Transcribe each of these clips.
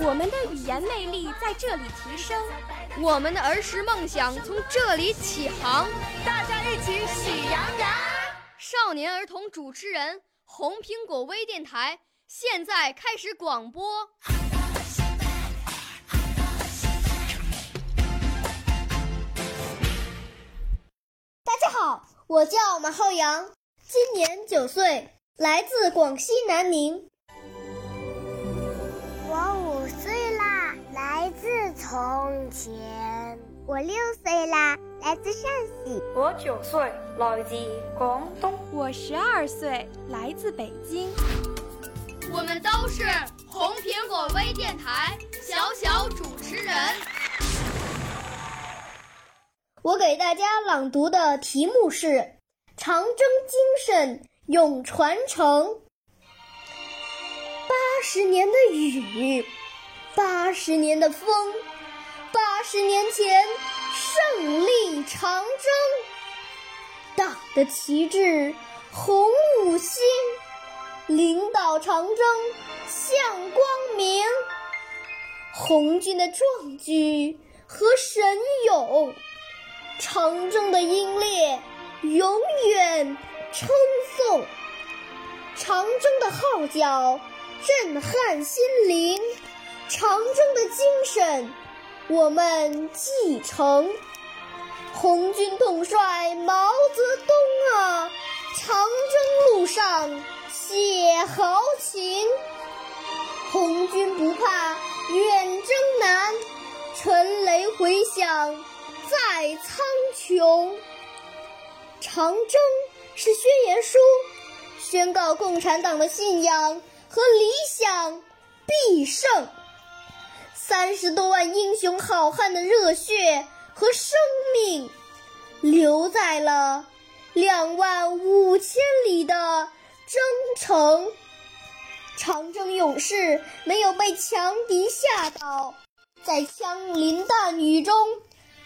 我们的语言魅力在这里提升，我们的儿时梦想从这里起航。大家一起喜羊羊。少年儿童主持人，红苹果微电台现在开始广播。大家好，我叫马浩洋，今年九岁，来自广西南宁。从前。我六岁啦，来自陕西。我九岁，来自广东。我十二岁，来自北京。我们都是红苹果微电台小小主持人。我给大家朗读的题目是《长征精神永传承》。八十年的雨，八十年的风，八十年前胜利长征，党的旗帜红五星，领导长征向光明，红军的壮举和神勇。长征的英烈永远称颂，长征的号角震撼心灵，长征的精神我们继承。红军统帅毛泽东啊，长征路上写豪情。红军不怕远征难，沉雷回响。在苍穹，长征是宣言书，宣告共产党的信仰和理想必胜。三十多万英雄好汉的热血和生命，留在了两万五千里的征程。长征勇士没有被强敌吓倒，在枪林弹雨中。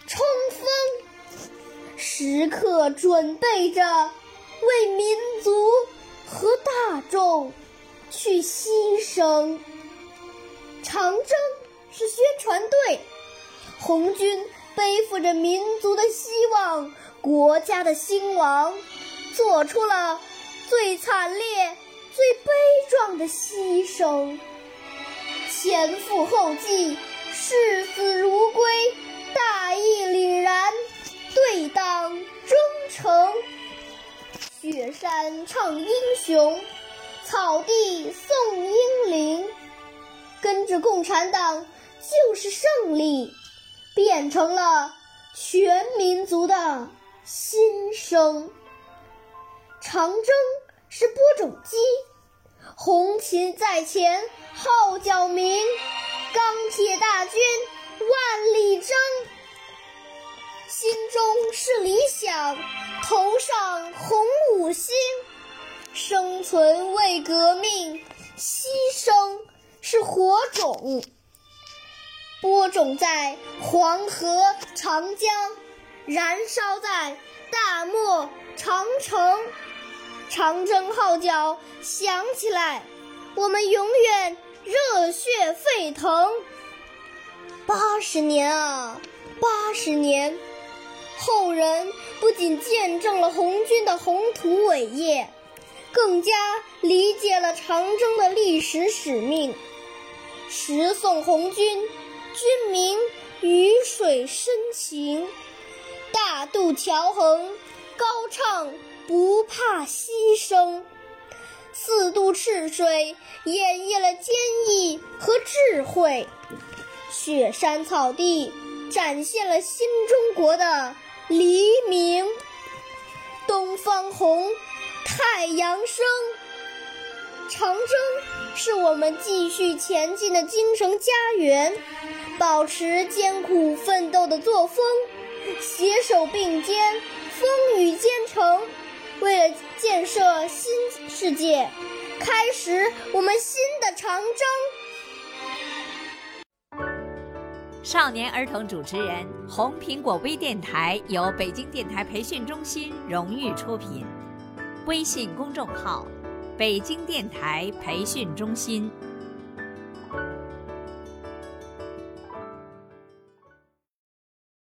冲锋，时刻准备着为民族和大众去牺牲。长征是宣传队，红军背负着民族的希望、国家的兴亡，做出了最惨烈、最悲壮的牺牲，前赴后继，视死如归。大义凛然，对。党忠诚。雪山唱英雄，草地颂英灵。跟着共产党就是胜利，变成了全民族的心声。长征是播种机，红旗在前号角鸣，钢铁大军。万里征，心中是理想，头上红五星。生存为革命，牺牲是火种。播种在黄河、长江，燃烧在大漠、长城。长征号角响起来，我们永远热血沸腾。八十年啊，八十年，后人不仅见证了红军的宏图伟业，更加理解了长征的历史使命。十送红军，军民鱼水深情，大渡桥横，高唱不怕牺牲。四渡赤水，演绎了坚毅和智慧。雪山草地展现了新中国的黎明，东方红，太阳升，长征是我们继续前进的精神家园。保持艰苦奋斗的作风，携手并肩，风雨兼程，为了建设新世界，开始我们新的长征。少年儿童主持人，红苹果微电台由北京电台培训中心荣誉出品，微信公众号：北京电台培训中心。